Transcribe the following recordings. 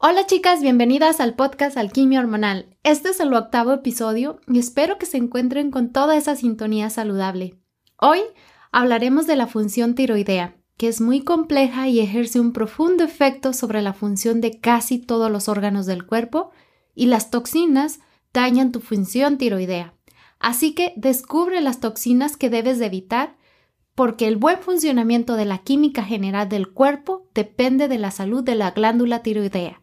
Hola chicas, bienvenidas al podcast Alquimia Hormonal. Este es el octavo episodio y espero que se encuentren con toda esa sintonía saludable. Hoy hablaremos de la función tiroidea, que es muy compleja y ejerce un profundo efecto sobre la función de casi todos los órganos del cuerpo y las toxinas dañan tu función tiroidea. Así que descubre las toxinas que debes de evitar porque el buen funcionamiento de la química general del cuerpo depende de la salud de la glándula tiroidea.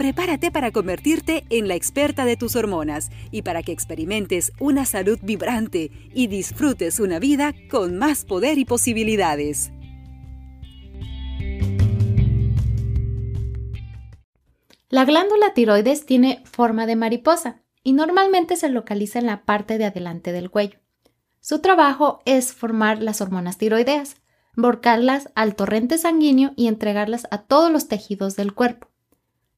prepárate para convertirte en la experta de tus hormonas y para que experimentes una salud vibrante y disfrutes una vida con más poder y posibilidades. La glándula tiroides tiene forma de mariposa y normalmente se localiza en la parte de adelante del cuello. Su trabajo es formar las hormonas tiroideas, volcarlas al torrente sanguíneo y entregarlas a todos los tejidos del cuerpo.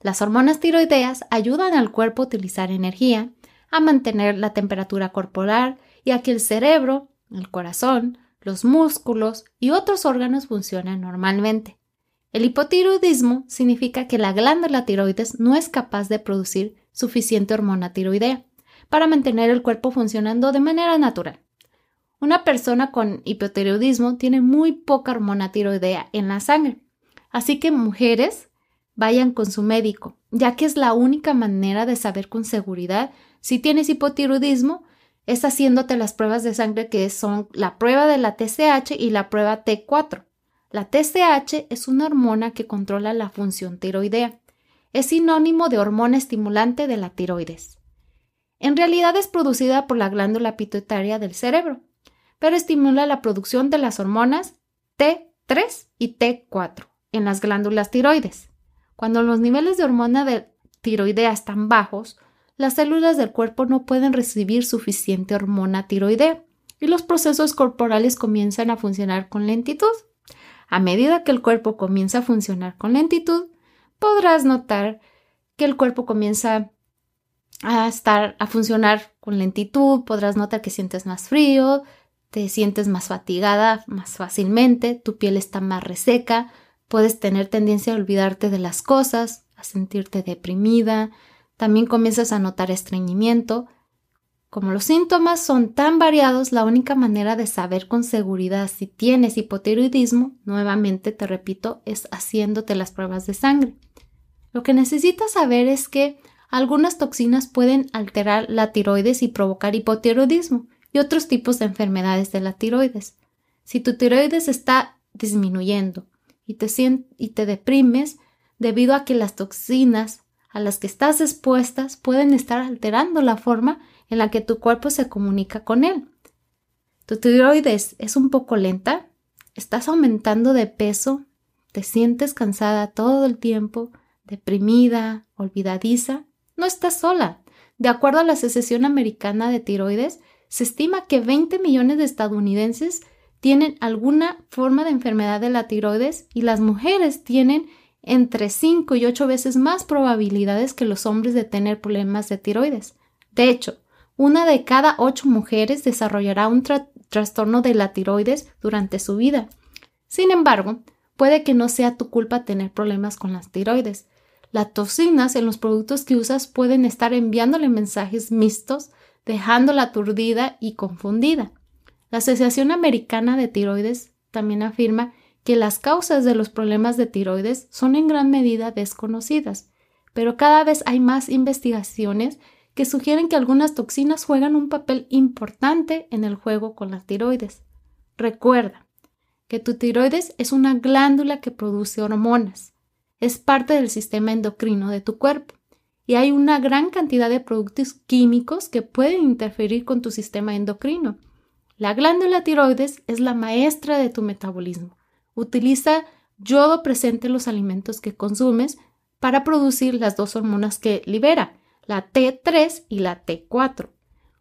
Las hormonas tiroideas ayudan al cuerpo a utilizar energía, a mantener la temperatura corporal y a que el cerebro, el corazón, los músculos y otros órganos funcionen normalmente. El hipotiroidismo significa que la glándula tiroides no es capaz de producir suficiente hormona tiroidea para mantener el cuerpo funcionando de manera natural. Una persona con hipotiroidismo tiene muy poca hormona tiroidea en la sangre, así que mujeres vayan con su médico, ya que es la única manera de saber con seguridad si tienes hipotiroidismo, es haciéndote las pruebas de sangre que son la prueba de la TSH y la prueba T4. La TSH es una hormona que controla la función tiroidea. Es sinónimo de hormona estimulante de la tiroides. En realidad es producida por la glándula pituitaria del cerebro, pero estimula la producción de las hormonas T3 y T4 en las glándulas tiroides. Cuando los niveles de hormona de tiroidea están bajos, las células del cuerpo no pueden recibir suficiente hormona tiroidea y los procesos corporales comienzan a funcionar con lentitud. A medida que el cuerpo comienza a funcionar con lentitud, podrás notar que el cuerpo comienza a estar a funcionar con lentitud, podrás notar que sientes más frío, te sientes más fatigada más fácilmente, tu piel está más reseca, Puedes tener tendencia a olvidarte de las cosas, a sentirte deprimida, también comienzas a notar estreñimiento. Como los síntomas son tan variados, la única manera de saber con seguridad si tienes hipotiroidismo, nuevamente te repito, es haciéndote las pruebas de sangre. Lo que necesitas saber es que algunas toxinas pueden alterar la tiroides y provocar hipotiroidismo y otros tipos de enfermedades de la tiroides. Si tu tiroides está disminuyendo y te, y te deprimes debido a que las toxinas a las que estás expuestas pueden estar alterando la forma en la que tu cuerpo se comunica con él. Tu tiroides es un poco lenta, estás aumentando de peso, te sientes cansada todo el tiempo, deprimida, olvidadiza, no estás sola. De acuerdo a la Asociación Americana de Tiroides, se estima que 20 millones de estadounidenses tienen alguna forma de enfermedad de la tiroides y las mujeres tienen entre 5 y 8 veces más probabilidades que los hombres de tener problemas de tiroides. De hecho, una de cada 8 mujeres desarrollará un trastorno de la tiroides durante su vida. Sin embargo, puede que no sea tu culpa tener problemas con las tiroides. Las toxinas en los productos que usas pueden estar enviándole mensajes mixtos, dejándola aturdida y confundida. La Asociación Americana de Tiroides también afirma que las causas de los problemas de tiroides son en gran medida desconocidas, pero cada vez hay más investigaciones que sugieren que algunas toxinas juegan un papel importante en el juego con las tiroides. Recuerda que tu tiroides es una glándula que produce hormonas, es parte del sistema endocrino de tu cuerpo y hay una gran cantidad de productos químicos que pueden interferir con tu sistema endocrino la glándula tiroides es la maestra de tu metabolismo. utiliza yodo presente en los alimentos que consumes para producir las dos hormonas que libera, la T3 y la T4.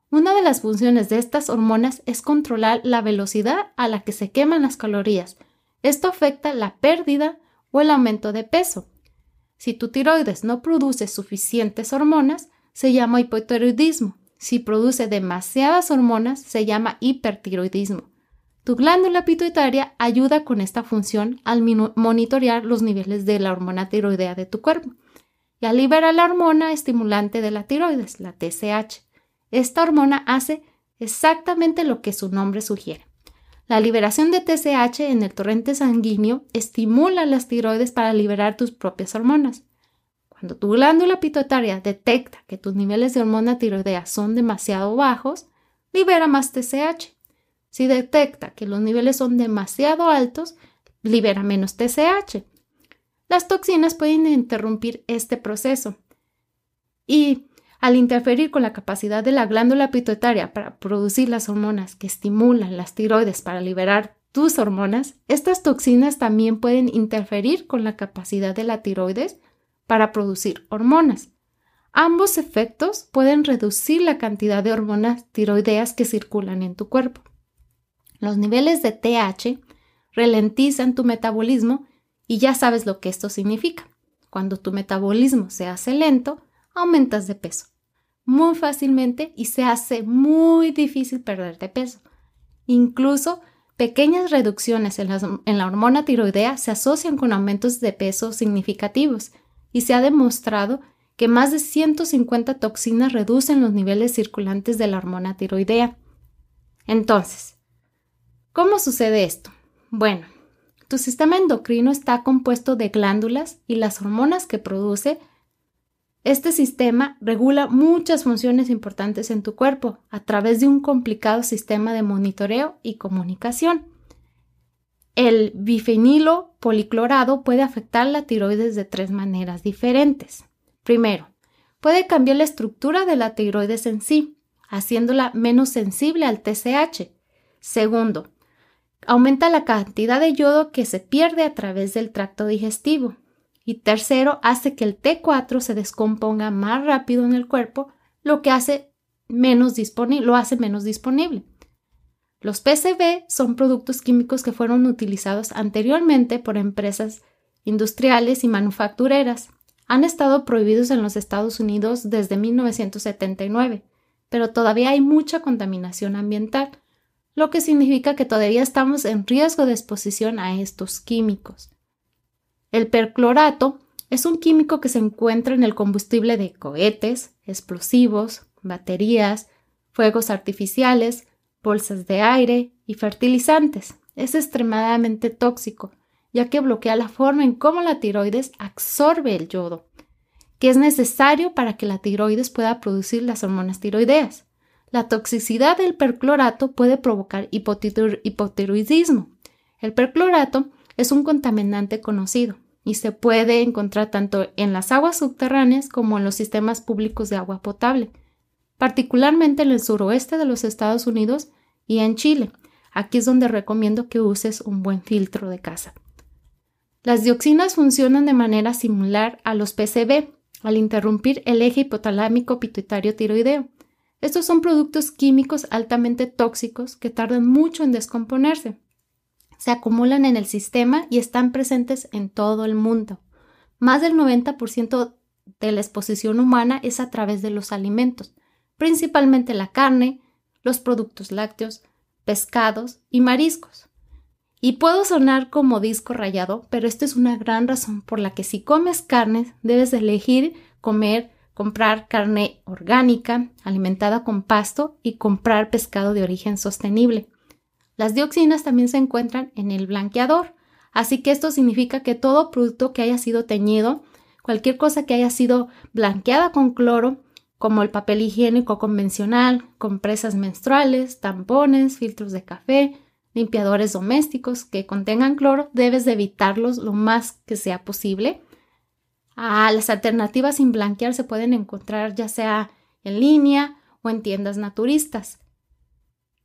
Una de las funciones de estas hormonas es controlar la velocidad a la que se queman las calorías. Esto afecta la pérdida o el aumento de peso. Si tu tiroides no produce suficientes hormonas, se llama hipotiroidismo. Si produce demasiadas hormonas, se llama hipertiroidismo. Tu glándula pituitaria ayuda con esta función al monitorear los niveles de la hormona tiroidea de tu cuerpo y al liberar la hormona estimulante de la tiroides, la TSH. Esta hormona hace exactamente lo que su nombre sugiere. La liberación de TSH en el torrente sanguíneo estimula las tiroides para liberar tus propias hormonas. Cuando tu glándula pituitaria detecta que tus niveles de hormona tiroidea son demasiado bajos, libera más TSH. Si detecta que los niveles son demasiado altos, libera menos TSH. Las toxinas pueden interrumpir este proceso y al interferir con la capacidad de la glándula pituitaria para producir las hormonas que estimulan las tiroides para liberar tus hormonas, estas toxinas también pueden interferir con la capacidad de la tiroides para producir hormonas. Ambos efectos pueden reducir la cantidad de hormonas tiroideas que circulan en tu cuerpo. Los niveles de TH ralentizan tu metabolismo y ya sabes lo que esto significa. Cuando tu metabolismo se hace lento, aumentas de peso muy fácilmente y se hace muy difícil perder de peso. Incluso pequeñas reducciones en la, en la hormona tiroidea se asocian con aumentos de peso significativos y se ha demostrado que más de 150 toxinas reducen los niveles circulantes de la hormona tiroidea. Entonces, ¿cómo sucede esto? Bueno, tu sistema endocrino está compuesto de glándulas y las hormonas que produce. Este sistema regula muchas funciones importantes en tu cuerpo a través de un complicado sistema de monitoreo y comunicación. El bifenilo policlorado puede afectar la tiroides de tres maneras diferentes. Primero, puede cambiar la estructura de la tiroides en sí, haciéndola menos sensible al TSH. Segundo, aumenta la cantidad de yodo que se pierde a través del tracto digestivo. Y tercero, hace que el T4 se descomponga más rápido en el cuerpo, lo que hace menos lo hace menos disponible. Los PCB son productos químicos que fueron utilizados anteriormente por empresas industriales y manufactureras. Han estado prohibidos en los Estados Unidos desde 1979, pero todavía hay mucha contaminación ambiental, lo que significa que todavía estamos en riesgo de exposición a estos químicos. El perclorato es un químico que se encuentra en el combustible de cohetes, explosivos, baterías, fuegos artificiales, bolsas de aire y fertilizantes. Es extremadamente tóxico, ya que bloquea la forma en cómo la tiroides absorbe el yodo, que es necesario para que la tiroides pueda producir las hormonas tiroideas. La toxicidad del perclorato puede provocar hipotiroidismo. El perclorato es un contaminante conocido y se puede encontrar tanto en las aguas subterráneas como en los sistemas públicos de agua potable particularmente en el suroeste de los Estados Unidos y en Chile. Aquí es donde recomiendo que uses un buen filtro de casa. Las dioxinas funcionan de manera similar a los PCB al interrumpir el eje hipotalámico pituitario tiroideo. Estos son productos químicos altamente tóxicos que tardan mucho en descomponerse. Se acumulan en el sistema y están presentes en todo el mundo. Más del 90% de la exposición humana es a través de los alimentos, principalmente la carne, los productos lácteos, pescados y mariscos. Y puedo sonar como disco rayado, pero esta es una gran razón por la que si comes carne debes elegir comer, comprar carne orgánica, alimentada con pasto y comprar pescado de origen sostenible. Las dioxinas también se encuentran en el blanqueador, así que esto significa que todo producto que haya sido teñido, cualquier cosa que haya sido blanqueada con cloro, como el papel higiénico convencional, compresas menstruales, tampones, filtros de café, limpiadores domésticos que contengan cloro, debes de evitarlos lo más que sea posible. Ah, las alternativas sin blanquear se pueden encontrar ya sea en línea o en tiendas naturistas.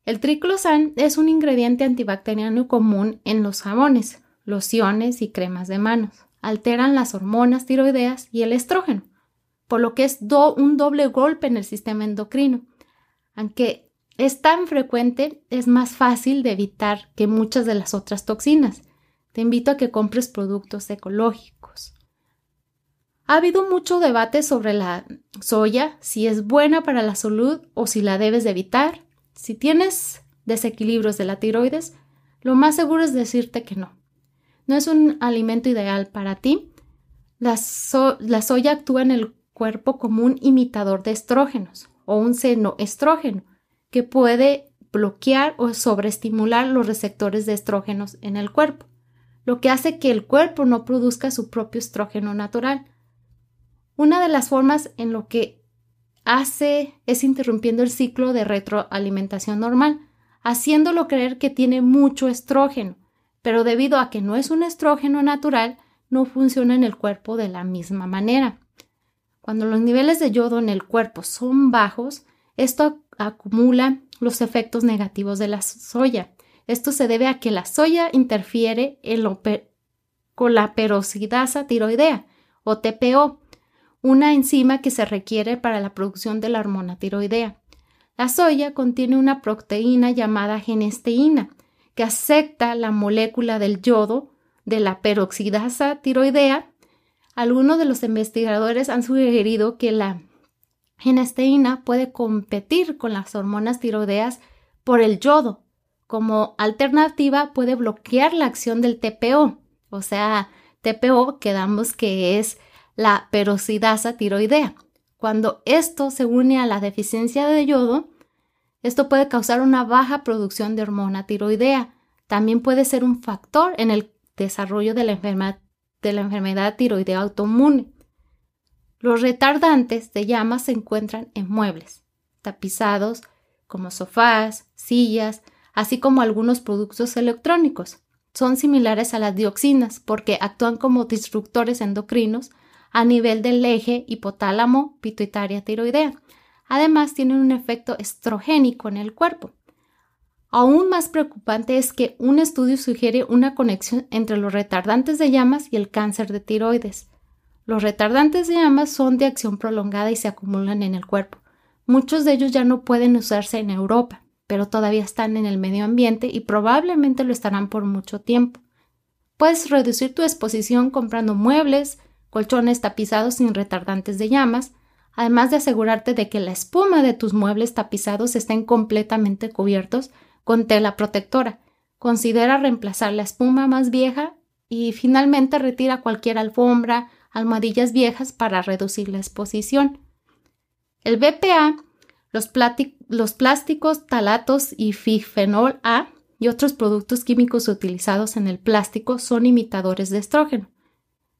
El triclosan es un ingrediente antibacteriano común en los jabones. lociones y cremas de manos. Alteran las hormonas tiroideas y el estrógeno, por lo que es un doble golpe en el sistema endocrino. Aunque es tan frecuente, es más fácil de evitar que muchas de las otras toxinas. Te invito a que compres productos ecológicos. Ha habido mucho debate sobre la soya, si es buena para la salud o si la debes de evitar. Si tienes desequilibrios de la tiroides, lo más seguro es decirte que no. No es un alimento ideal para ti. La, soya actúa en el cuerpo como un imitador de estrógenos o un senoestrógeno que puede bloquear o sobreestimular los receptores de estrógenos en el cuerpo, lo que hace que el cuerpo no produzca su propio estrógeno natural. Una de las formas en lo que hace es interrumpiendo el ciclo de retroalimentación normal, haciéndolo creer que tiene mucho estrógeno, pero debido a que no es un estrógeno natural, no funciona en el cuerpo de la misma manera. Cuando los niveles de yodo en el cuerpo son bajos, esto acumula los efectos negativos de la soya. Esto se debe a que la soya interfiere con la peroxidasa tiroidea o TPO, una enzima que se requiere para la producción de la hormona tiroidea. La soya contiene una proteína llamada genesteína, que acepta la molécula del yodo de la peroxidasa tiroidea. Algunos de los investigadores han sugerido que la genesteína puede competir con las hormonas tiroideas por el yodo. Como alternativa puede bloquear la acción del TPO, o sea, TPO quedamos que es la peroxidasa tiroidea. Cuando esto se une a la deficiencia de yodo, esto puede causar una baja producción de hormona tiroidea. También puede ser un factor en el desarrollo de la, enfermedad, de la enfermedad tiroidea autoinmune. Los retardantes de llamas se encuentran en muebles, tapizados, como sofás, sillas, así como algunos productos electrónicos. Son similares a las dioxinas porque actúan como disruptores endocrinos a nivel del eje hipotálamo pituitaria tiroidea. Además, tienen un efecto estrogénico en el cuerpo. Aún más preocupante es que un estudio sugiere una conexión entre los retardantes de llamas y el cáncer de tiroides. Los retardantes de llamas son de acción prolongada y se acumulan en el cuerpo. Muchos de ellos ya no pueden usarse en Europa, pero todavía están en el medio ambiente y probablemente lo estarán por mucho tiempo. Puedes reducir tu exposición comprando muebles, colchones tapizados sin retardantes de llamas, además de asegurarte de que la espuma de tus muebles tapizados estén completamente cubiertos con tela protectora. Considera reemplazar la espuma más vieja y finalmente retira cualquier alfombra, almohadillas viejas para reducir la exposición. El BPA, los, plásticos talatos y fifenol A y otros productos químicos utilizados en el plástico son imitadores de estrógeno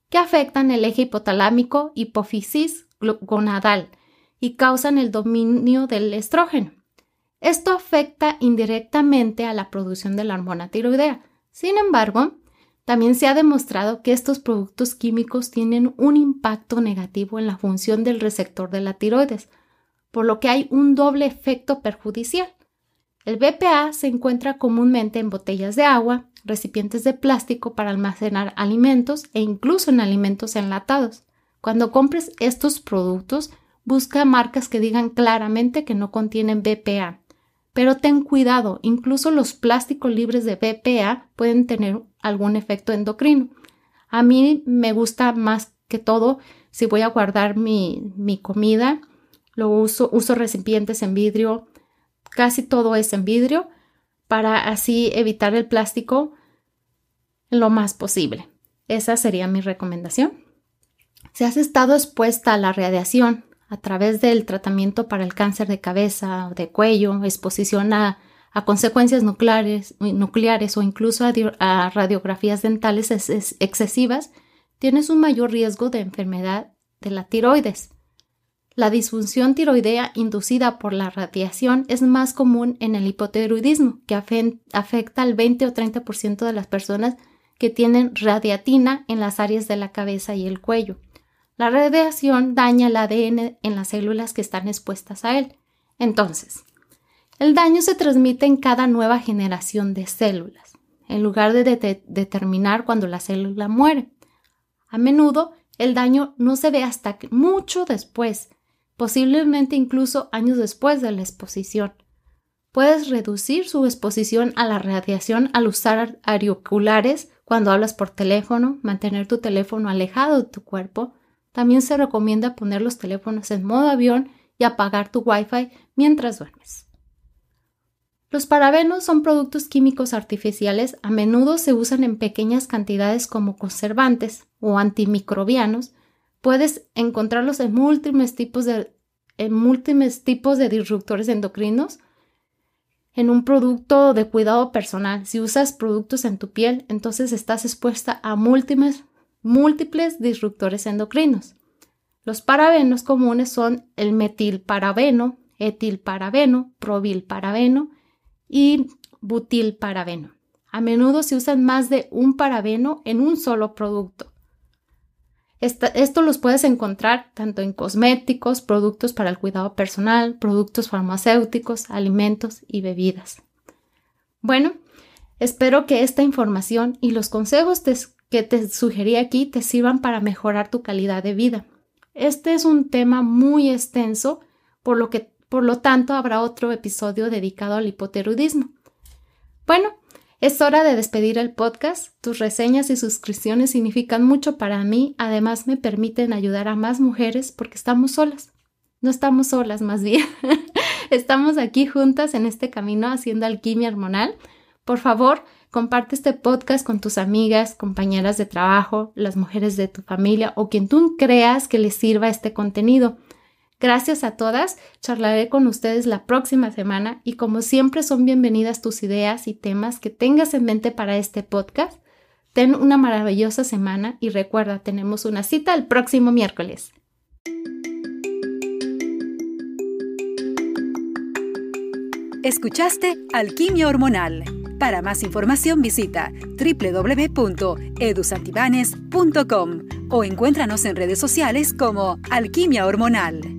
que afectan el eje hipotalámico hipófisis gonadal y causan el dominio del estrógeno. Esto afecta indirectamente a la producción de la hormona tiroidea. Sin embargo, también se ha demostrado que estos productos químicos tienen un impacto negativo en la función del receptor de la tiroides, por lo que hay un doble efecto perjudicial. El BPA se encuentra comúnmente en botellas de agua, recipientes de plástico para almacenar alimentos e incluso en alimentos enlatados. Cuando compres estos productos, busca marcas que digan claramente que no contienen BPA. Pero ten cuidado, incluso los plásticos libres de BPA pueden tener algún efecto endocrino. A mí me gusta más que todo si voy a guardar mi, mi comida, lo uso, uso recipientes en vidrio, casi todo es en vidrio, para así evitar el plástico lo más posible. Esa sería mi recomendación. Si has estado expuesta a la radiación a través del tratamiento para el cáncer de cabeza o de cuello, exposición a, consecuencias nucleares, o incluso a, radiografías dentales excesivas, tienes un mayor riesgo de enfermedad de la tiroides. La disfunción tiroidea inducida por la radiación es más común en el hipotiroidismo, que afecta al 20 o 30% de las personas que tienen radiatina en las áreas de la cabeza y el cuello. La radiación daña el ADN en las células que están expuestas a él. Entonces, el daño se transmite en cada nueva generación de células. en lugar de, determinar cuando la célula muere. A menudo el daño no se ve hasta mucho después, posiblemente incluso años después de la exposición. Puedes reducir su exposición a la radiación al usar auriculares cuando hablas por teléfono, mantener tu teléfono alejado de tu cuerpo. También se recomienda poner los teléfonos en modo avión y apagar tu Wi-Fi mientras duermes. Los parabenos son productos químicos artificiales, a menudo se usan en pequeñas cantidades como conservantes o antimicrobianos. Puedes encontrarlos en múltiples tipos de, en múltiples tipos de disruptores endocrinos en un producto de cuidado personal. Si usas productos en tu piel, entonces estás expuesta a múltiples, múltiples disruptores endocrinos. Los parabenos comunes son el metilparabeno, etilparabeno, probilparabeno y butilparabeno. A menudo se usan más de un parabeno en un solo producto. esto los puedes encontrar tanto en cosméticos, productos para el cuidado personal, productos farmacéuticos, alimentos y bebidas. Bueno, espero que esta información y los consejos que te sugerí aquí te sirvan para mejorar tu calidad de vida. Este es un tema muy extenso, por lo que por lo tanto, habrá otro episodio dedicado al hipoterudismo. Bueno, es hora de despedir el podcast. Tus reseñas y suscripciones significan mucho para mí. Además, me permiten ayudar a más mujeres porque estamos solas. No estamos solas, más bien. estamos aquí juntas en este camino haciendo alquimia hormonal. Por favor, comparte este podcast con tus amigas, compañeras de trabajo, las mujeres de tu familia o quien tú creas que les sirva este contenido. Gracias a todas, charlaré con ustedes la próxima semana y como siempre son bienvenidas tus ideas y temas que tengas en mente para este podcast. Ten una maravillosa semana y recuerda, tenemos una cita el próximo miércoles. Escuchaste Alquimia Hormonal. Para más información visita www.edusantibanes.com o encuéntranos en redes sociales como Alquimia Hormonal.